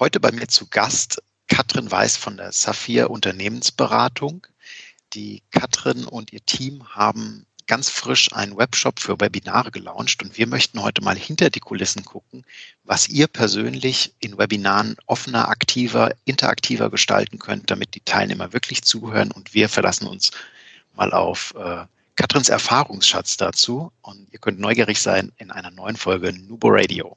Heute bei mir zu Gast Katrin Weiß von der Saphir Unternehmensberatung. Die Katrin und ihr Team haben ganz frisch einen Webshop für Webinare gelauncht und wir möchten heute mal hinter die Kulissen gucken, was ihr persönlich in Webinaren offener, aktiver, interaktiver gestalten könnt, damit die Teilnehmer wirklich zuhören und wir verlassen uns mal auf äh, Katrins Erfahrungsschatz dazu und ihr könnt neugierig sein in einer neuen Folge Nubo Radio.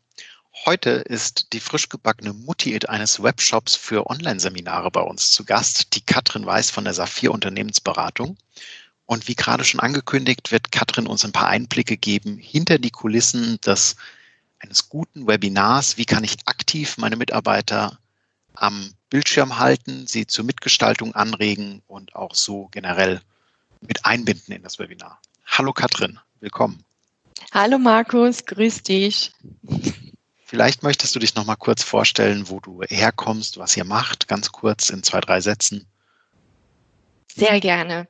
Heute ist die frisch gebackene Mutti eines Webshops für Online-Seminare bei uns zu Gast, die Katrin Weiß von der Saphir Unternehmensberatung. Und wie gerade schon angekündigt, wird Katrin uns ein paar Einblicke geben hinter die Kulissen des, eines guten Webinars. Wie kann ich aktiv meine Mitarbeiter am Bildschirm halten, sie zur Mitgestaltung anregen und auch so generell mit einbinden in das Webinar. Hallo Katrin, willkommen. Hallo Markus, grüß dich. Vielleicht möchtest du dich noch mal kurz vorstellen, wo du herkommst, was ihr macht, ganz kurz in zwei, drei Sätzen. Sehr gerne.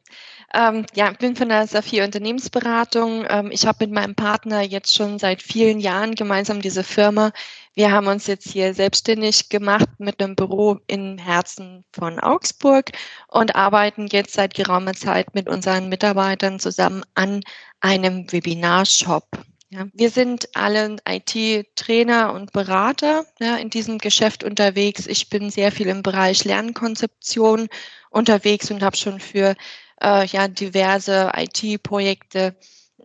Ähm, ja, ich bin von der Saphir Unternehmensberatung. Ähm, ich habe mit meinem Partner jetzt schon seit vielen Jahren gemeinsam diese Firma. Wir haben uns jetzt hier selbstständig gemacht mit einem Büro im Herzen von Augsburg und arbeiten jetzt seit geraumer Zeit mit unseren Mitarbeitern zusammen an einem Webinarshop. Ja, wir sind alle IT-Trainer und Berater ja, in diesem Geschäft unterwegs. Ich bin sehr viel im Bereich Lernkonzeption unterwegs und habe schon für äh, ja, diverse IT-Projekte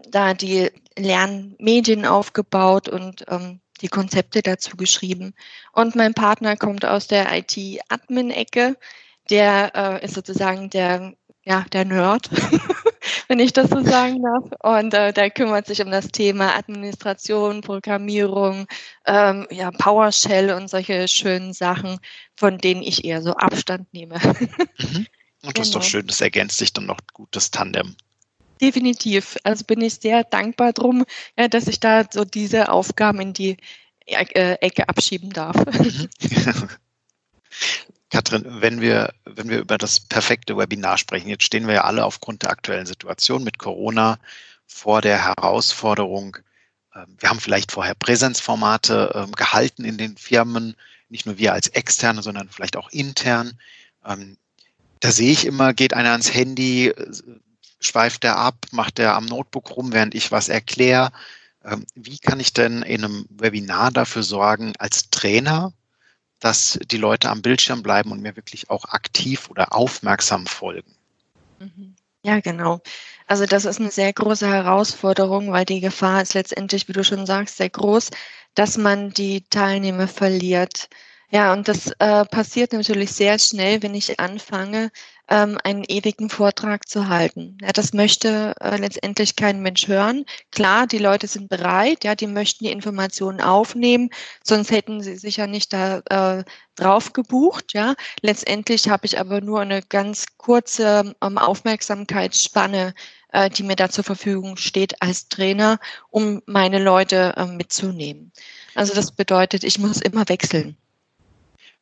da die Lernmedien aufgebaut und ähm, die Konzepte dazu geschrieben. Und mein Partner kommt aus der IT-Admin-Ecke. Der äh, ist sozusagen der, ja, der Nerd, wenn ich das so sagen darf. Und äh, der kümmert sich um das Thema Administration, Programmierung, ähm, ja, PowerShell und solche schönen Sachen, von denen ich eher so Abstand nehme. Mhm. Und das genau. ist doch genau. schön, das ergänzt sich dann noch gut, das Tandem. Definitiv. Also bin ich sehr dankbar drum, ja, dass ich da so diese Aufgaben in die äh, Ecke abschieben darf. Mhm. Katrin, wenn wir, wenn wir über das perfekte Webinar sprechen, jetzt stehen wir ja alle aufgrund der aktuellen Situation mit Corona vor der Herausforderung, ähm, wir haben vielleicht vorher Präsenzformate ähm, gehalten in den Firmen, nicht nur wir als Externe, sondern vielleicht auch intern. Ähm, da sehe ich immer, geht einer ans Handy, schweift er ab, macht er am Notebook rum, während ich was erkläre. Wie kann ich denn in einem Webinar dafür sorgen, als Trainer, dass die Leute am Bildschirm bleiben und mir wirklich auch aktiv oder aufmerksam folgen? Mhm. Ja, genau. Also das ist eine sehr große Herausforderung, weil die Gefahr ist letztendlich, wie du schon sagst, sehr groß, dass man die Teilnehmer verliert. Ja, und das äh, passiert natürlich sehr schnell, wenn ich anfange, ähm, einen ewigen Vortrag zu halten. Ja, das möchte äh, letztendlich kein Mensch hören. Klar, die Leute sind bereit, ja, die möchten die Informationen aufnehmen, sonst hätten sie sich ja nicht da äh, drauf gebucht. Ja, letztendlich habe ich aber nur eine ganz kurze ähm, Aufmerksamkeitsspanne äh, die mir da zur Verfügung steht als Trainer, um meine Leute äh, mitzunehmen. Also das bedeutet, ich muss immer wechseln.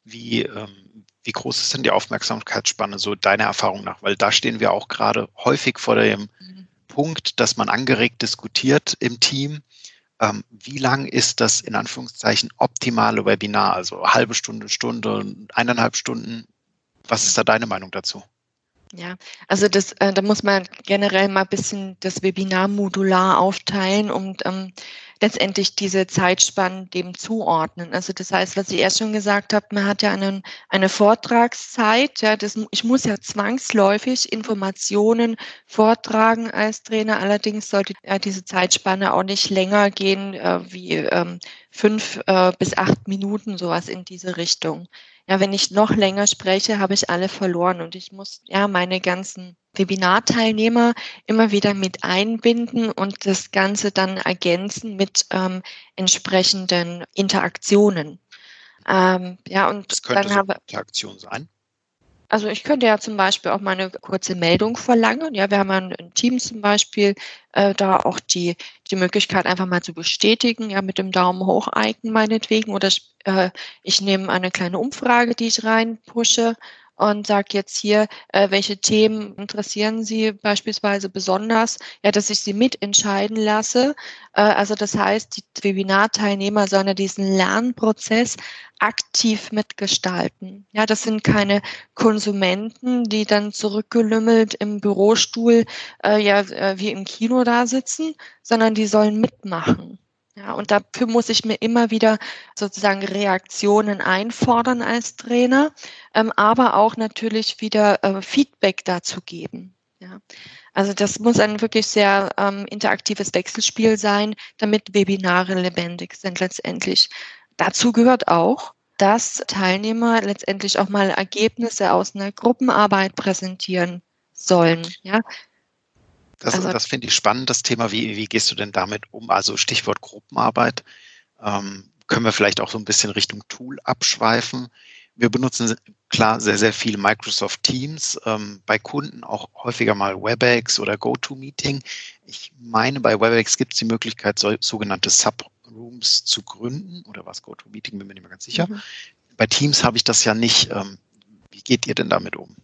Wie, ähm, wie groß ist denn die Aufmerksamkeitsspanne so deiner Erfahrung nach? Weil da stehen wir auch gerade häufig vor dem mhm. Punkt, dass man angeregt diskutiert im Team. Ähm, wie lang ist das in Anführungszeichen optimale Webinar? Also halbe Stunde, Stunde, eineinhalb Stunden. Was ist da deine Meinung dazu? Ja, also das, äh, da muss man generell mal ein bisschen das Webinar modular aufteilen, um ähm, letztendlich diese Zeitspannen dem zuordnen. Also das heißt, was ich erst schon gesagt habe, man hat ja einen, eine Vortragszeit. Ja, das, ich muss ja zwangsläufig Informationen vortragen als Trainer. Allerdings sollte ja, diese Zeitspanne auch nicht länger gehen äh, wie ähm, fünf äh, bis acht Minuten, sowas in diese Richtung. Ja, wenn ich noch länger spreche, habe ich alle verloren und ich muss ja meine ganzen Webinarteilnehmer immer wieder mit einbinden und das Ganze dann ergänzen mit ähm, entsprechenden Interaktionen. Ähm, ja, und Was könnte dann so habe, Interaktion sein? Also ich könnte ja zum Beispiel auch mal eine kurze Meldung verlangen. Ja, wir haben ein, ein Team zum Beispiel, äh, da auch die, die Möglichkeit einfach mal zu bestätigen, ja, mit dem Daumen hoch Icon meinetwegen. Oder äh, ich nehme eine kleine Umfrage, die ich reinpushe und sage jetzt hier, äh, welche Themen interessieren Sie beispielsweise besonders, ja, dass ich sie mitentscheiden lasse. Äh, also das heißt, die Webinarteilnehmer sollen ja diesen Lernprozess aktiv mitgestalten. Ja, das sind keine Konsumenten, die dann zurückgelümmelt im Bürostuhl äh, ja äh, wie im Kino da sitzen, sondern die sollen mitmachen. Ja, und dafür muss ich mir immer wieder sozusagen Reaktionen einfordern als Trainer, ähm, aber auch natürlich wieder äh, Feedback dazu geben. Ja. Also das muss ein wirklich sehr ähm, interaktives Wechselspiel sein, damit Webinare lebendig sind letztendlich. Dazu gehört auch, dass Teilnehmer letztendlich auch mal Ergebnisse aus einer Gruppenarbeit präsentieren sollen. Ja, das, also, das finde ich spannend, das Thema. Wie, wie gehst du denn damit um? Also Stichwort Gruppenarbeit. Ähm, können wir vielleicht auch so ein bisschen Richtung Tool abschweifen. Wir benutzen klar sehr, sehr viel Microsoft Teams, ähm, bei Kunden auch häufiger mal WebEx oder GoToMeeting. Ich meine, bei WebEx gibt es die Möglichkeit, so, sogenannte Subrooms zu gründen oder was GoToMeeting, bin mir nicht mehr ganz sicher. Mhm. Bei Teams habe ich das ja nicht. Ähm, wie geht ihr denn damit um?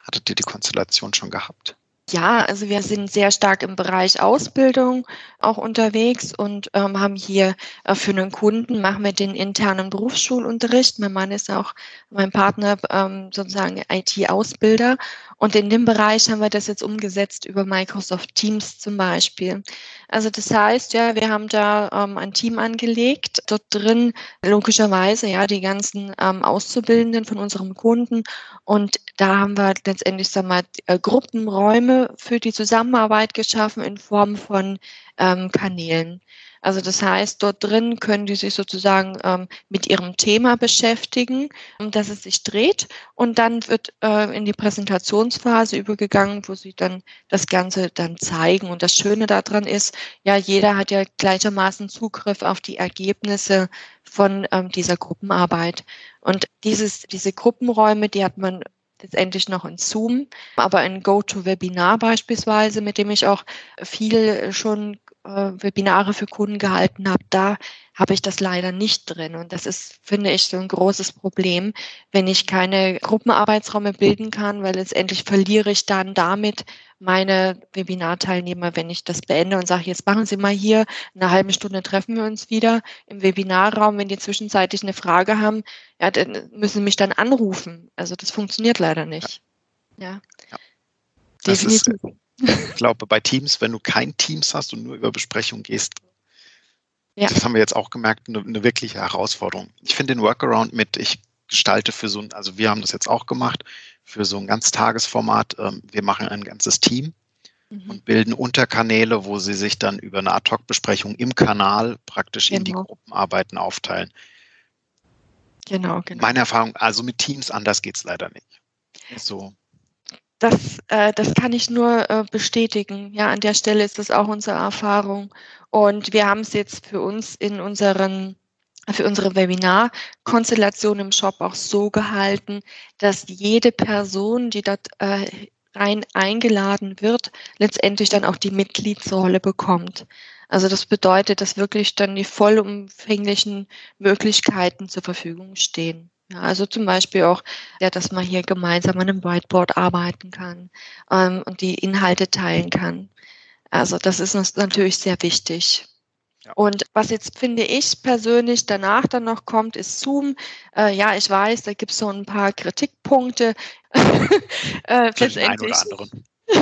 Hattet ihr die Konstellation schon gehabt? Ja, also wir sind sehr stark im Bereich Ausbildung auch unterwegs und ähm, haben hier äh, für einen Kunden machen wir den internen Berufsschulunterricht. Mein Mann ist auch mein Partner ähm, sozusagen IT-Ausbilder und in dem Bereich haben wir das jetzt umgesetzt über Microsoft Teams zum Beispiel. Also das heißt, ja, wir haben da ähm, ein Team angelegt, dort drin logischerweise ja die ganzen ähm, Auszubildenden von unserem Kunden und da haben wir letztendlich sagen wir, äh, Gruppenräume für die Zusammenarbeit geschaffen in Form von ähm, Kanälen. Also das heißt, dort drin können die sich sozusagen ähm, mit ihrem Thema beschäftigen, um das es sich dreht. Und dann wird äh, in die Präsentationsphase übergegangen, wo sie dann das Ganze dann zeigen. Und das Schöne daran ist, ja, jeder hat ja gleichermaßen Zugriff auf die Ergebnisse von ähm, dieser Gruppenarbeit. Und dieses, diese Gruppenräume, die hat man letztendlich noch in Zoom, aber in GoToWebinar beispielsweise, mit dem ich auch viel schon äh, Webinare für Kunden gehalten habe, da habe ich das leider nicht drin. Und das ist, finde ich, so ein großes Problem, wenn ich keine Gruppenarbeitsräume bilden kann, weil letztendlich verliere ich dann damit meine Webinarteilnehmer, wenn ich das beende und sage, jetzt machen Sie mal hier, in einer halben Stunde treffen wir uns wieder im Webinarraum. Wenn die zwischenzeitlich eine Frage haben, ja, dann müssen Sie mich dann anrufen. Also das funktioniert leider nicht. Ja. ja. Definitiv. Ist, ich glaube, bei Teams, wenn du kein Teams hast und nur über Besprechungen gehst, ja. das haben wir jetzt auch gemerkt, eine, eine wirkliche Herausforderung. Ich finde den Workaround mit, ich gestalte für so ein, also wir haben das jetzt auch gemacht, für so ein Ganztagesformat. Ähm, wir machen ein ganzes Team mhm. und bilden Unterkanäle, wo sie sich dann über eine Ad-Hoc-Besprechung im Kanal praktisch genau. in die genau. Gruppenarbeiten aufteilen. Genau, genau. Meine Erfahrung, also mit Teams anders geht es leider nicht. So. Das, äh, das kann ich nur äh, bestätigen. Ja, an der Stelle ist das auch unsere Erfahrung. Und wir haben es jetzt für uns in unseren für unsere Webinar-Konstellation im Shop auch so gehalten, dass jede Person, die dort äh, rein eingeladen wird, letztendlich dann auch die Mitgliedsrolle bekommt. Also das bedeutet, dass wirklich dann die vollumfänglichen Möglichkeiten zur Verfügung stehen. Ja, also zum Beispiel auch, ja, dass man hier gemeinsam an einem Whiteboard arbeiten kann ähm, und die Inhalte teilen kann. Also das ist natürlich sehr wichtig. Und was jetzt finde ich persönlich danach dann noch kommt, ist Zoom. Äh, ja, ich weiß, da gibt es so ein paar Kritikpunkte. äh, letztendlich.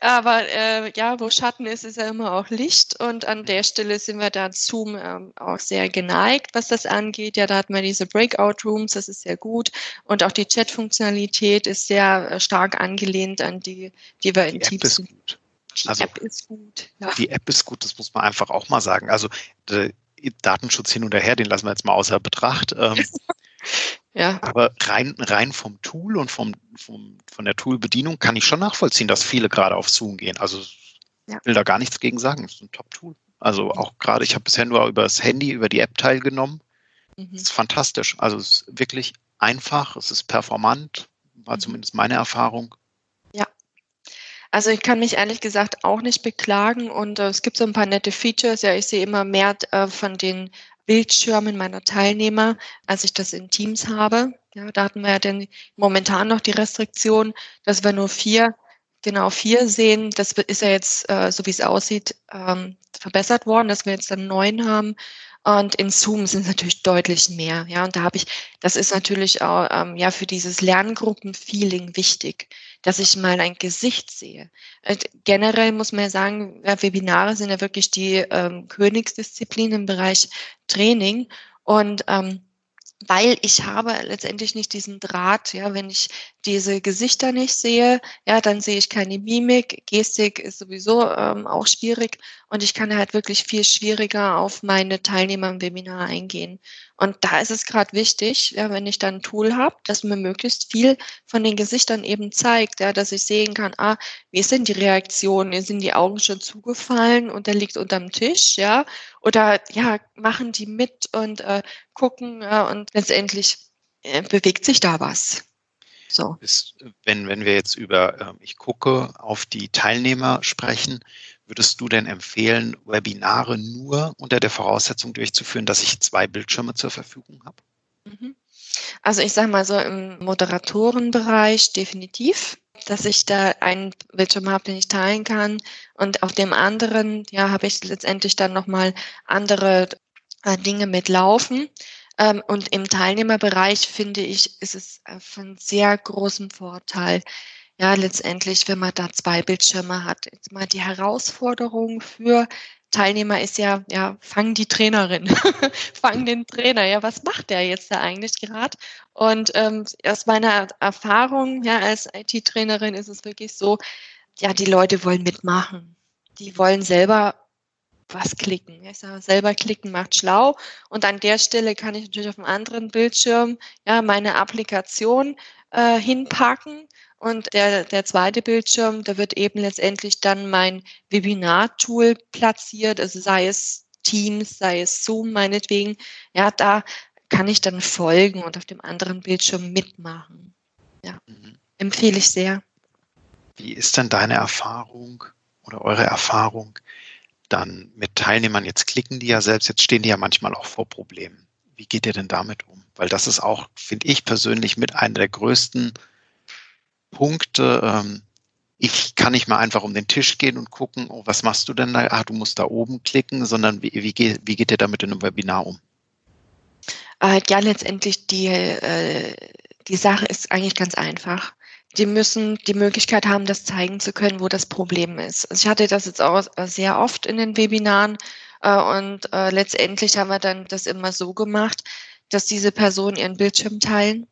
Aber äh, ja, wo Schatten ist, ist ja immer auch Licht. Und an der Stelle sind wir da Zoom ähm, auch sehr geneigt, was das angeht. Ja, da hat man diese Breakout Rooms, das ist sehr gut. Und auch die Chat-Funktionalität ist sehr äh, stark angelehnt an die, die wir in Teams. Ist gut. Die also, App ist gut. Ja. Die App ist gut, das muss man einfach auch mal sagen. Also Datenschutz hin und her, den lassen wir jetzt mal außer Betracht. Ähm, ja. Aber rein, rein vom Tool und vom, vom, von der Tool-Bedienung kann ich schon nachvollziehen, dass viele gerade auf Zoom gehen. Also ja. will da gar nichts gegen sagen. Das ist ein Top-Tool. Also auch gerade, ich habe bisher nur über das Handy, über die App teilgenommen. Mhm. Das ist fantastisch. Also es ist wirklich einfach, es ist performant, war mhm. zumindest meine Erfahrung. Also ich kann mich ehrlich gesagt auch nicht beklagen und äh, es gibt so ein paar nette Features. Ja, ich sehe immer mehr äh, von den Bildschirmen meiner Teilnehmer, als ich das in Teams habe. Ja, da hatten wir ja denn momentan noch die Restriktion, dass wir nur vier, genau vier sehen. Das ist ja jetzt, äh, so wie es aussieht, ähm, verbessert worden, dass wir jetzt dann neun haben. Und in Zoom sind es natürlich deutlich mehr. Ja, und da habe ich, das ist natürlich auch ähm, ja für dieses Lerngruppenfeeling wichtig, dass ich mal ein Gesicht sehe. Äh, generell muss man ja sagen, ja, Webinare sind ja wirklich die ähm, Königsdisziplin im Bereich Training. Und ähm, weil ich habe letztendlich nicht diesen Draht, ja, wenn ich diese Gesichter nicht sehe, ja, dann sehe ich keine Mimik, Gestik ist sowieso ähm, auch schwierig und ich kann halt wirklich viel schwieriger auf meine Teilnehmer im Webinar eingehen. Und da ist es gerade wichtig, ja, wenn ich dann ein Tool habe, das mir möglichst viel von den Gesichtern eben zeigt, ja, dass ich sehen kann, ah, wie sind die Reaktionen, sind die Augen schon zugefallen und der liegt unterm Tisch, ja, oder ja, machen die mit und äh, gucken ja, und letztendlich äh, bewegt sich da was. So. Ist, wenn, wenn wir jetzt über äh, ich gucke auf die Teilnehmer sprechen, würdest du denn empfehlen, Webinare nur unter der Voraussetzung durchzuführen, dass ich zwei Bildschirme zur Verfügung habe? Mhm. Also ich sage mal so im Moderatorenbereich definitiv, dass ich da einen Bildschirm habe, den ich teilen kann und auf dem anderen, ja, habe ich letztendlich dann nochmal andere äh, Dinge mitlaufen. Ähm, und im Teilnehmerbereich finde ich, ist es äh, von sehr großem Vorteil, ja, letztendlich, wenn man da zwei Bildschirme hat. Jetzt mal die Herausforderung für Teilnehmer ist ja, ja, fang die Trainerin, fang den Trainer, ja, was macht der jetzt da eigentlich gerade? Und ähm, aus meiner Erfahrung, ja, als IT-Trainerin ist es wirklich so, ja, die Leute wollen mitmachen. Die wollen selber was klicken. Ich sage, selber klicken macht schlau. Und an der Stelle kann ich natürlich auf einem anderen Bildschirm ja meine Applikation äh, hinpacken. Und der, der zweite Bildschirm, da wird eben letztendlich dann mein Webinar-Tool platziert, also sei es Teams, sei es Zoom meinetwegen. Ja, da kann ich dann folgen und auf dem anderen Bildschirm mitmachen. Ja, mhm. empfehle ich sehr. Wie ist denn deine Erfahrung oder eure Erfahrung dann mit Teilnehmern, jetzt klicken die ja selbst, jetzt stehen die ja manchmal auch vor Problemen. Wie geht ihr denn damit um? Weil das ist auch, finde ich persönlich, mit einer der größten Punkte. Ähm, ich kann nicht mal einfach um den Tisch gehen und gucken, oh, was machst du denn da? Ah, du musst da oben klicken, sondern wie, wie, geht, wie geht ihr damit in einem Webinar um? Äh, ja, letztendlich die, äh, die Sache ist eigentlich ganz einfach die müssen die Möglichkeit haben, das zeigen zu können, wo das Problem ist. Also ich hatte das jetzt auch sehr oft in den Webinaren äh, und äh, letztendlich haben wir dann das immer so gemacht, dass diese Personen ihren Bildschirm teilen,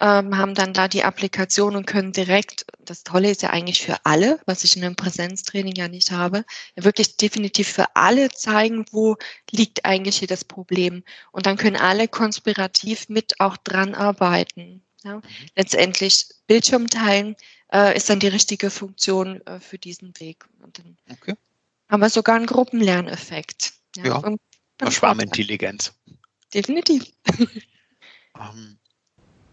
ähm, haben dann da die Applikation und können direkt, das Tolle ist ja eigentlich für alle, was ich in einem Präsenztraining ja nicht habe, wirklich definitiv für alle zeigen, wo liegt eigentlich hier das Problem. Und dann können alle konspirativ mit auch dran arbeiten. Ja. Mhm. Letztendlich Bildschirm teilen äh, ist dann die richtige Funktion äh, für diesen Weg. Und dann okay. haben wir sogar einen Gruppenlerneffekt. Ja, ja Schwarmintelligenz. Definitiv. Ähm,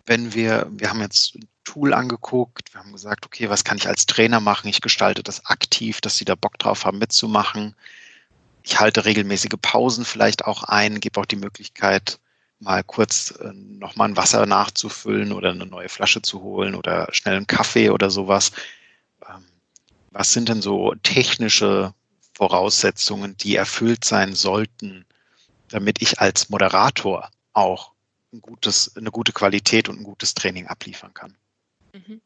wenn wir, wir haben jetzt ein Tool angeguckt, wir haben gesagt, okay, was kann ich als Trainer machen? Ich gestalte das aktiv, dass sie da Bock drauf haben mitzumachen. Ich halte regelmäßige Pausen vielleicht auch ein, gebe auch die Möglichkeit, mal kurz äh, nochmal ein Wasser nachzufüllen oder eine neue Flasche zu holen oder schnell einen Kaffee oder sowas. Ähm, was sind denn so technische Voraussetzungen, die erfüllt sein sollten, damit ich als Moderator auch ein gutes, eine gute Qualität und ein gutes Training abliefern kann? Mhm.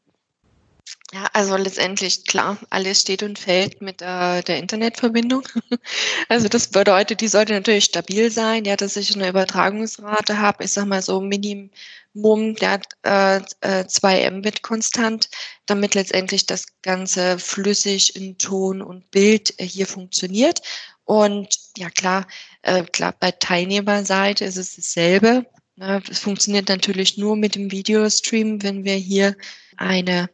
Ja, also letztendlich klar, alles steht und fällt mit äh, der Internetverbindung. Also das bedeutet, die sollte natürlich stabil sein, ja, dass ich eine Übertragungsrate habe, ich sag mal so Minimum der äh, äh, 2 Mbit konstant, damit letztendlich das Ganze flüssig in Ton und Bild äh, hier funktioniert. Und ja klar, äh, klar, bei Teilnehmerseite ist es dasselbe. Es funktioniert natürlich nur mit dem Videostream, wenn wir hier eine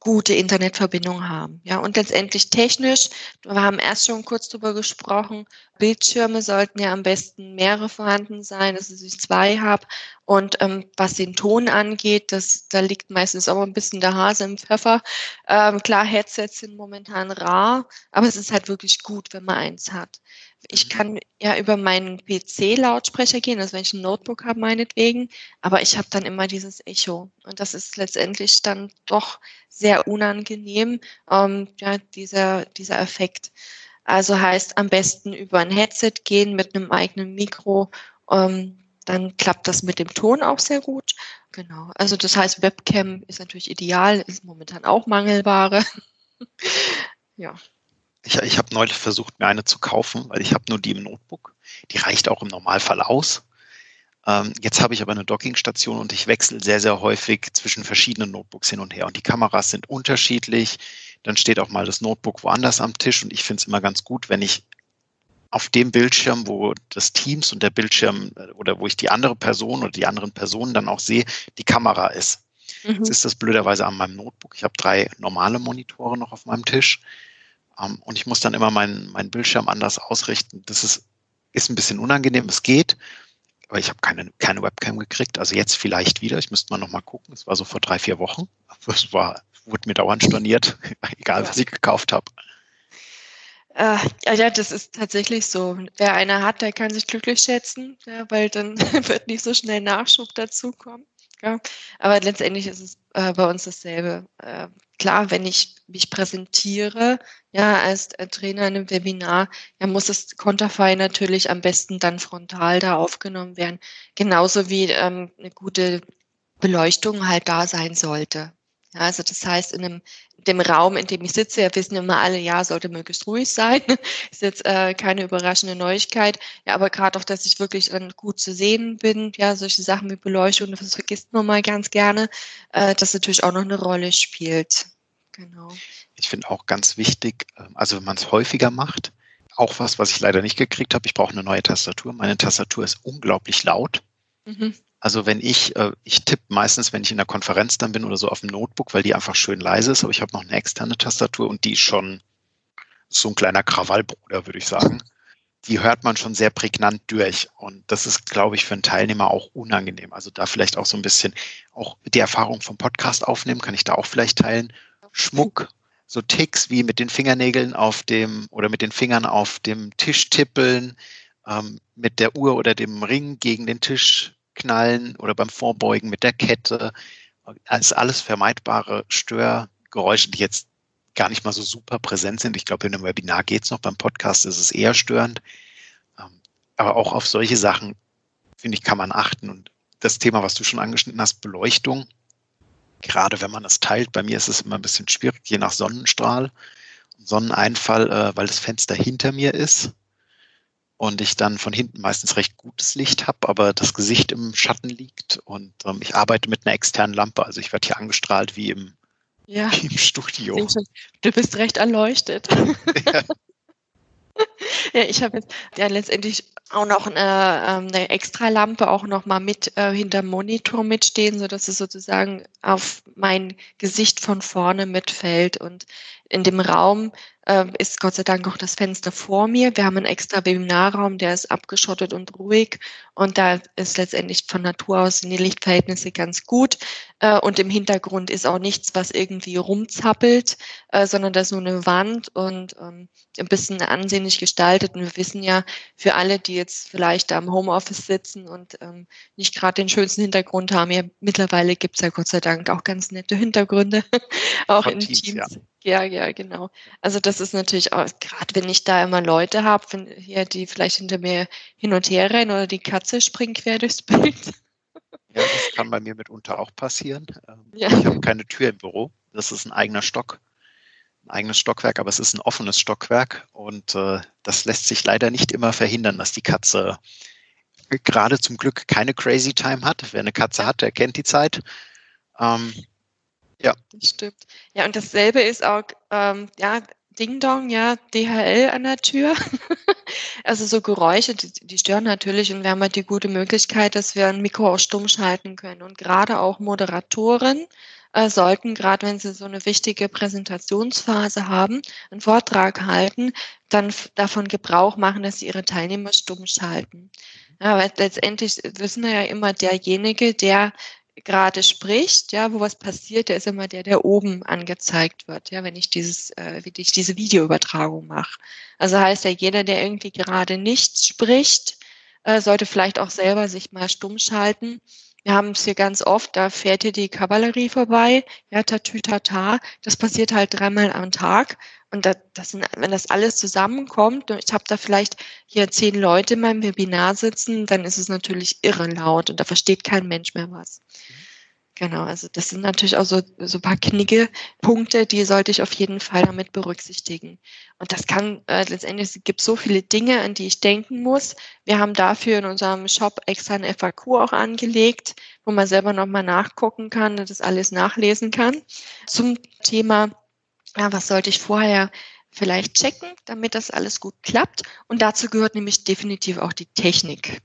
gute Internetverbindung haben. Ja, und letztendlich technisch, wir haben erst schon kurz darüber gesprochen, Bildschirme sollten ja am besten mehrere vorhanden sein, dass ich zwei habe Und ähm, was den Ton angeht, das, da liegt meistens auch ein bisschen der Hase im Pfeffer. Ähm, klar, Headsets sind momentan rar, aber es ist halt wirklich gut, wenn man eins hat. Ich mhm. kann ja über meinen PC-Lautsprecher gehen, also wenn ich ein Notebook habe, meinetwegen, aber ich habe dann immer dieses Echo. Und das ist letztendlich dann doch sehr unangenehm, ähm, ja, dieser, dieser Effekt. Also heißt am besten über ein Headset gehen mit einem eigenen Mikro. Ähm, dann klappt das mit dem Ton auch sehr gut. Genau. Also das heißt, Webcam ist natürlich ideal, ist momentan auch Mangelware. ja. Ich, ich habe neulich versucht, mir eine zu kaufen, weil ich habe nur die im Notebook. Die reicht auch im Normalfall aus. Ähm, jetzt habe ich aber eine Dockingstation und ich wechsle sehr, sehr häufig zwischen verschiedenen Notebooks hin und her. Und die Kameras sind unterschiedlich. Dann steht auch mal das Notebook woanders am Tisch und ich finde es immer ganz gut, wenn ich auf dem Bildschirm, wo das Teams und der Bildschirm äh, oder wo ich die andere Person oder die anderen Personen dann auch sehe, die Kamera ist. Mhm. Jetzt ist das blöderweise an meinem Notebook. Ich habe drei normale Monitore noch auf meinem Tisch. Ähm, und ich muss dann immer meinen mein Bildschirm anders ausrichten. Das ist, ist ein bisschen unangenehm. Es geht, aber ich habe keine, keine Webcam gekriegt. Also jetzt vielleicht wieder. Ich müsste mal noch mal gucken. Es war so vor drei, vier Wochen. Es war wurde mir dauernd storniert, egal was ich gekauft habe. Äh, ja, das ist tatsächlich so. Wer eine hat, der kann sich glücklich schätzen, ja, weil dann wird nicht so schnell Nachschub dazukommen. Ja. Aber letztendlich ist es äh, bei uns dasselbe. Äh, klar, wenn ich mich präsentiere, ja, als äh, Trainer in einem Webinar, ja, muss das Konterfei natürlich am besten dann frontal da aufgenommen werden. Genauso wie ähm, eine gute Beleuchtung halt da sein sollte. Ja, also das heißt, in einem, dem Raum, in dem ich sitze, ja, wissen immer alle, ja, sollte möglichst ruhig sein. Ist jetzt äh, keine überraschende Neuigkeit. Ja, aber gerade auch, dass ich wirklich dann gut zu sehen bin, ja, solche Sachen wie Beleuchtung, das vergisst man mal ganz gerne, äh, das natürlich auch noch eine Rolle spielt. Genau. Ich finde auch ganz wichtig, ähm, also wenn man es häufiger macht, auch was, was ich leider nicht gekriegt habe, ich brauche eine neue Tastatur. Meine Tastatur ist unglaublich laut. Mhm. Also wenn ich, äh, ich tippe meistens, wenn ich in der Konferenz dann bin oder so auf dem Notebook, weil die einfach schön leise ist, aber ich habe noch eine externe Tastatur und die ist schon so ein kleiner Krawallbruder, würde ich sagen. Die hört man schon sehr prägnant durch. Und das ist, glaube ich, für einen Teilnehmer auch unangenehm. Also da vielleicht auch so ein bisschen auch die Erfahrung vom Podcast aufnehmen, kann ich da auch vielleicht teilen. Schmuck, so Ticks wie mit den Fingernägeln auf dem oder mit den Fingern auf dem Tisch tippeln, ähm, mit der Uhr oder dem Ring gegen den Tisch knallen oder beim Vorbeugen mit der Kette. Das ist alles vermeidbare Störgeräusche, die jetzt gar nicht mal so super präsent sind. Ich glaube, in einem Webinar geht es noch, beim Podcast ist es eher störend. Ähm, aber auch auf solche Sachen, finde ich, kann man achten. Und das Thema, was du schon angeschnitten hast, Beleuchtung, gerade wenn man es teilt, bei mir ist es immer ein bisschen schwierig, je nach Sonnenstrahl. Sonneneinfall, äh, weil das Fenster hinter mir ist und ich dann von hinten meistens recht gutes Licht habe, aber das Gesicht im Schatten liegt und ähm, ich arbeite mit einer externen Lampe, also ich werde hier angestrahlt wie im, ja. wie im Studio. Du bist recht erleuchtet. Ja. ja, ich habe jetzt ja letztendlich auch noch eine, ähm, eine extra Lampe auch noch mal mit äh, hinterm Monitor mitstehen, so dass es sozusagen auf mein Gesicht von vorne mitfällt und in dem Raum äh, ist Gott sei Dank auch das Fenster vor mir. Wir haben einen extra Webinarraum, der ist abgeschottet und ruhig und da ist letztendlich von Natur aus die Lichtverhältnisse ganz gut äh, und im Hintergrund ist auch nichts, was irgendwie rumzappelt, äh, sondern da ist nur eine Wand und ähm, ein bisschen ansehnlich gestaltet und wir wissen ja, für alle, die jetzt vielleicht da im Homeoffice sitzen und ähm, nicht gerade den schönsten Hintergrund haben, ja, mittlerweile gibt es ja Gott sei Dank auch ganz nette Hintergründe, auch Von in Teams. Teams. Ja. Ja, ja, genau. Also das ist natürlich auch, gerade wenn ich da immer Leute habe, hier, die vielleicht hinter mir hin und her rennen oder die Katze springt quer durchs Bild. Ja, das kann bei mir mitunter auch passieren. Ähm, ja. Ich habe keine Tür im Büro. Das ist ein eigener Stock, ein eigenes Stockwerk, aber es ist ein offenes Stockwerk und äh, das lässt sich leider nicht immer verhindern, dass die Katze gerade zum Glück keine Crazy Time hat. Wer eine Katze hat, der kennt die Zeit. Ähm, ja. Das stimmt. Ja, und dasselbe ist auch, ähm, ja, Ding Dong, ja, DHL an der Tür. also so Geräusche, die, die, stören natürlich und wir haben halt die gute Möglichkeit, dass wir ein Mikro auch stumm schalten können. Und gerade auch Moderatoren äh, sollten, gerade wenn sie so eine wichtige Präsentationsphase haben, einen Vortrag halten, dann davon Gebrauch machen, dass sie ihre Teilnehmer stumm schalten. Aber letztendlich wissen wir ja immer derjenige, der gerade spricht, ja, wo was passiert, der ist immer der, der oben angezeigt wird, ja, wenn ich dieses, äh, wie ich diese Videoübertragung mache. Also heißt ja, jeder, der irgendwie gerade nicht spricht, äh, sollte vielleicht auch selber sich mal stumm schalten wir haben es hier ganz oft, da fährt hier die Kavallerie vorbei, ja, tatütata. Das passiert halt dreimal am Tag. Und das, das sind, wenn das alles zusammenkommt, ich habe da vielleicht hier zehn Leute in meinem Webinar sitzen, dann ist es natürlich irre laut und da versteht kein Mensch mehr was. Genau, also das sind natürlich auch so, so ein paar knicke Punkte, die sollte ich auf jeden Fall damit berücksichtigen. Und das kann äh, letztendlich, es gibt so viele Dinge, an die ich denken muss. Wir haben dafür in unserem Shop extra eine FAQ auch angelegt, wo man selber nochmal nachgucken kann das alles nachlesen kann. Zum Thema, ja, was sollte ich vorher vielleicht checken, damit das alles gut klappt. Und dazu gehört nämlich definitiv auch die Technik.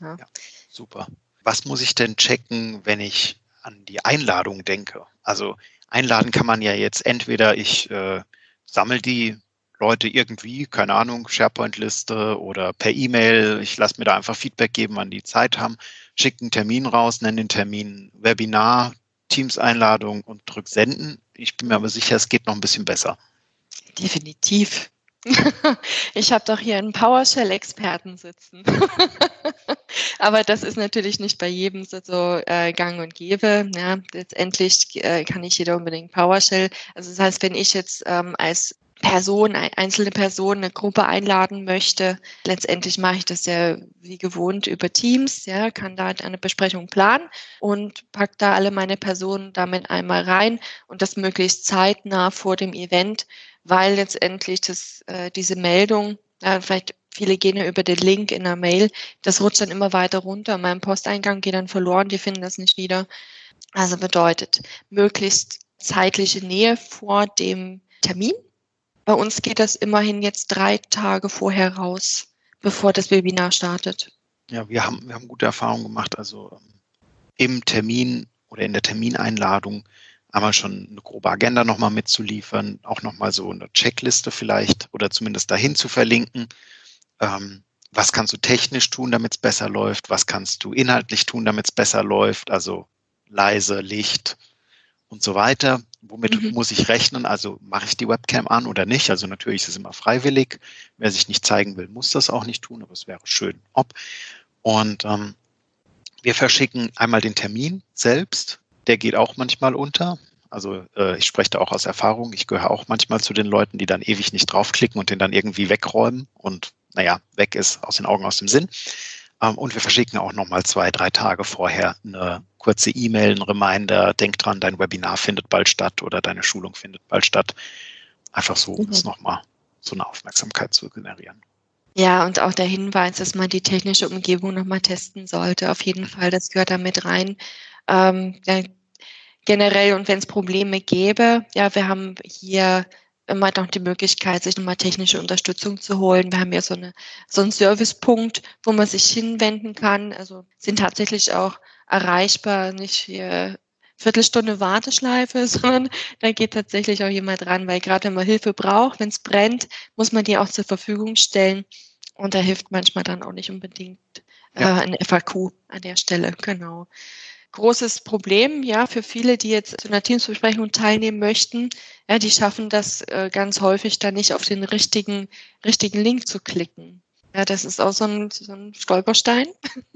Ja. ja super. Was muss ich denn checken, wenn ich an die Einladung denke. Also einladen kann man ja jetzt entweder ich äh, sammle die Leute irgendwie, keine Ahnung, SharePoint-Liste oder per E-Mail. Ich lasse mir da einfach Feedback geben, wann die Zeit haben, schicke einen Termin raus, nenne den Termin Webinar, Teams-Einladung und drück Senden. Ich bin mir aber sicher, es geht noch ein bisschen besser. Definitiv. ich habe doch hier einen PowerShell-Experten sitzen. Aber das ist natürlich nicht bei jedem so äh, gang und gäbe. Ja, letztendlich äh, kann nicht jeder unbedingt PowerShell. Also das heißt, wenn ich jetzt ähm, als Person, einzelne Person, eine Gruppe einladen möchte. Letztendlich mache ich das ja wie gewohnt über Teams, ja, kann da eine Besprechung planen und pack da alle meine Personen damit einmal rein und das möglichst zeitnah vor dem Event, weil letztendlich das, äh, diese Meldung, äh, vielleicht viele gehen ja über den Link in der Mail, das rutscht dann immer weiter runter. Mein Posteingang geht dann verloren, die finden das nicht wieder. Also bedeutet, möglichst zeitliche Nähe vor dem Termin. Bei uns geht das immerhin jetzt drei Tage vorher raus, bevor das Webinar startet. Ja, wir haben, wir haben gute Erfahrungen gemacht. Also ähm, im Termin oder in der Termineinladung einmal schon eine grobe Agenda nochmal mitzuliefern, auch nochmal so eine Checkliste vielleicht oder zumindest dahin zu verlinken. Ähm, was kannst du technisch tun, damit es besser läuft? Was kannst du inhaltlich tun, damit es besser läuft? Also leise, Licht und so weiter. Womit mhm. muss ich rechnen? Also mache ich die Webcam an oder nicht? Also natürlich ist es immer freiwillig. Wer sich nicht zeigen will, muss das auch nicht tun, aber es wäre schön, ob. Und ähm, wir verschicken einmal den Termin selbst, der geht auch manchmal unter. Also äh, ich spreche da auch aus Erfahrung. Ich gehöre auch manchmal zu den Leuten, die dann ewig nicht draufklicken und den dann irgendwie wegräumen und naja, weg ist aus den Augen, aus dem Sinn. Ähm, und wir verschicken auch nochmal zwei, drei Tage vorher eine kurze E-Mail, ein Reminder, denk dran, dein Webinar findet bald statt oder deine Schulung findet bald statt. Einfach so, um mhm. es nochmal so eine Aufmerksamkeit zu generieren. Ja, und auch der Hinweis, dass man die technische Umgebung nochmal testen sollte. Auf jeden Fall, das gehört da mit rein. Ähm, generell und wenn es Probleme gäbe, ja, wir haben hier immer noch die Möglichkeit, sich nochmal technische Unterstützung zu holen. Wir haben ja so, eine, so einen Servicepunkt, wo man sich hinwenden kann. Also sind tatsächlich auch erreichbar, nicht hier Viertelstunde Warteschleife, sondern da geht tatsächlich auch jemand ran, weil gerade wenn man Hilfe braucht, wenn es brennt, muss man die auch zur Verfügung stellen. Und da hilft manchmal dann auch nicht unbedingt äh, ja. ein FAQ an der Stelle. Genau großes Problem, ja, für viele, die jetzt zu einer Teamsbesprechung teilnehmen möchten. Ja, die schaffen das äh, ganz häufig dann nicht auf den richtigen, richtigen Link zu klicken. Ja, das ist auch so ein, so ein Stolperstein.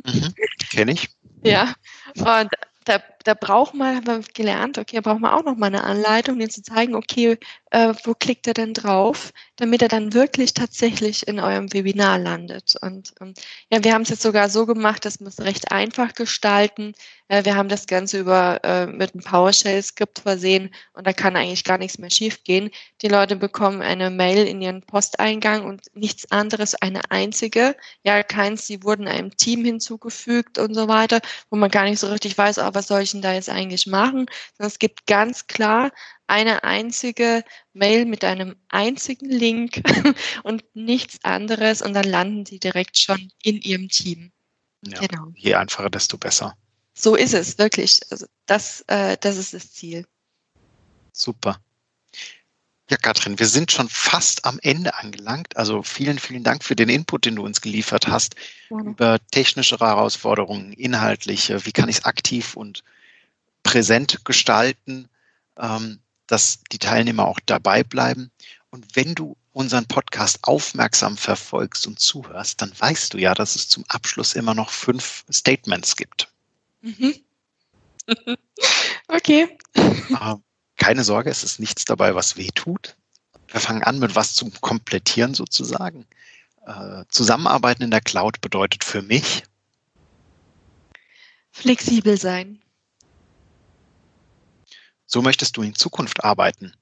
Mhm, Kenne ich. ja, und da, da braucht man, haben wir gelernt, okay, da braucht man auch noch mal eine Anleitung, um zu zeigen, okay, äh, wo klickt er denn drauf, damit er dann wirklich tatsächlich in eurem Webinar landet. Und ähm, ja, wir haben es jetzt sogar so gemacht, dass wir es recht einfach gestalten. Äh, wir haben das Ganze über äh, mit einem PowerShell-Skript versehen und da kann eigentlich gar nichts mehr schiefgehen. Die Leute bekommen eine Mail in ihren Posteingang und nichts anderes, eine einzige. Ja, keins, sie wurden einem Team hinzugefügt und so weiter, wo man gar nicht so richtig weiß, oh, was soll ich denn da jetzt eigentlich machen? Sondern es gibt ganz klar eine einzige Mail mit einem einzigen Link und nichts anderes und dann landen sie direkt schon in ihrem Team. Ja, genau. Je einfacher, desto besser. So ist es, wirklich. Also das, äh, das ist das Ziel. Super. Ja, Katrin, wir sind schon fast am Ende angelangt. Also vielen, vielen Dank für den Input, den du uns geliefert hast ja. über technische Herausforderungen, inhaltliche, wie kann ich es aktiv und präsent gestalten, ähm, dass die Teilnehmer auch dabei bleiben. Und wenn du unseren Podcast aufmerksam verfolgst und zuhörst, dann weißt du ja, dass es zum Abschluss immer noch fünf Statements gibt. Mhm. okay. Ähm, keine Sorge, es ist nichts dabei, was weh tut. Wir fangen an mit was zum Komplettieren sozusagen. Äh, Zusammenarbeiten in der Cloud bedeutet für mich flexibel sein. So möchtest du in Zukunft arbeiten.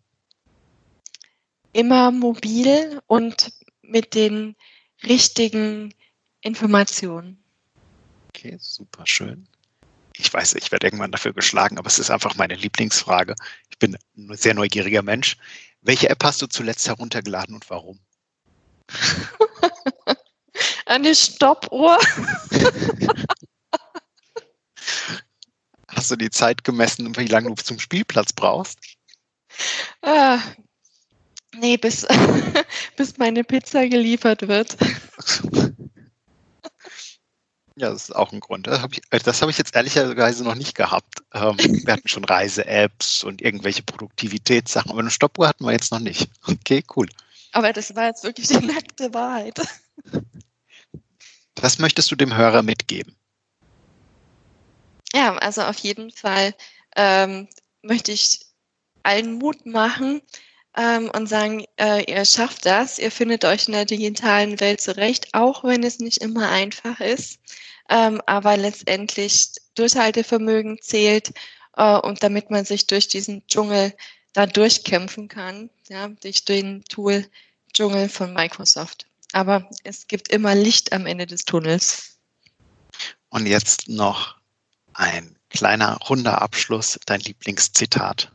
Immer mobil und mit den richtigen Informationen. Okay, super schön ich weiß, ich werde irgendwann dafür geschlagen, aber es ist einfach meine Lieblingsfrage. Ich bin ein sehr neugieriger Mensch. Welche App hast du zuletzt heruntergeladen und warum? Eine Stoppuhr. Hast du die Zeit gemessen, wie lange du zum Spielplatz brauchst? Ah, nee, bis, bis meine Pizza geliefert wird. Ja, das ist auch ein Grund. Das habe ich, äh, hab ich jetzt ehrlicherweise noch nicht gehabt. Ähm, wir hatten schon Reise-Apps und irgendwelche Produktivitätssachen, aber eine Stoppuhr hatten wir jetzt noch nicht. Okay, cool. Aber das war jetzt wirklich die nackte Wahrheit. Was möchtest du dem Hörer mitgeben? Ja, also auf jeden Fall ähm, möchte ich allen Mut machen ähm, und sagen, äh, ihr schafft das, ihr findet euch in der digitalen Welt zurecht, auch wenn es nicht immer einfach ist. Ähm, aber letztendlich Durchhaltevermögen zählt äh, und damit man sich durch diesen Dschungel da durchkämpfen kann, ja, durch den Tool Dschungel von Microsoft. Aber es gibt immer Licht am Ende des Tunnels. Und jetzt noch ein kleiner runder Abschluss, dein Lieblingszitat.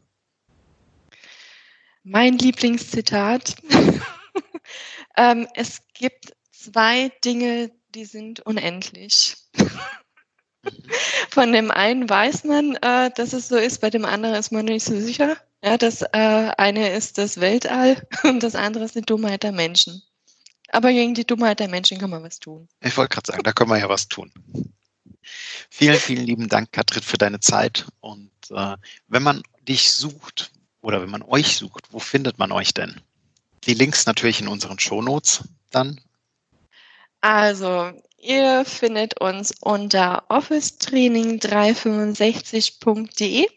Mein Lieblingszitat. ähm, es gibt zwei Dinge, die sind unendlich. Von dem einen weiß man, äh, dass es so ist, bei dem anderen ist man nicht so sicher. Ja, das äh, eine ist das Weltall und das andere ist die Dummheit der Menschen. Aber gegen die Dummheit der Menschen kann man was tun. Ich wollte gerade sagen, da können wir ja was tun. Vielen, vielen lieben Dank, Katrin, für deine Zeit. Und äh, wenn man dich sucht oder wenn man euch sucht, wo findet man euch denn? Die Links natürlich in unseren Shownotes dann. Also, ihr findet uns unter officetraining365.de.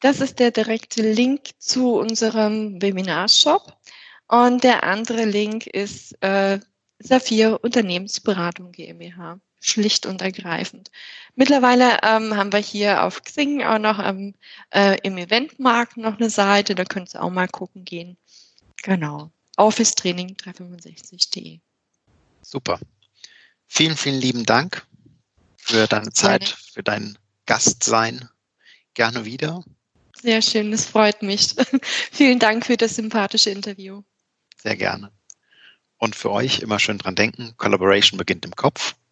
Das ist der direkte Link zu unserem Webinarshop. Und der andere Link ist äh, Saphir Unternehmensberatung GmbH. Schlicht und ergreifend. Mittlerweile ähm, haben wir hier auf Xing auch noch ähm, äh, im Eventmarkt noch eine Seite, da könnt ihr auch mal gucken gehen. Genau. Office Training 365.de. Super. Vielen, vielen lieben Dank für deine Zeit, für dein Gastsein. Gerne wieder. Sehr schön, das freut mich. vielen Dank für das sympathische Interview. Sehr gerne. Und für euch immer schön dran denken, Collaboration beginnt im Kopf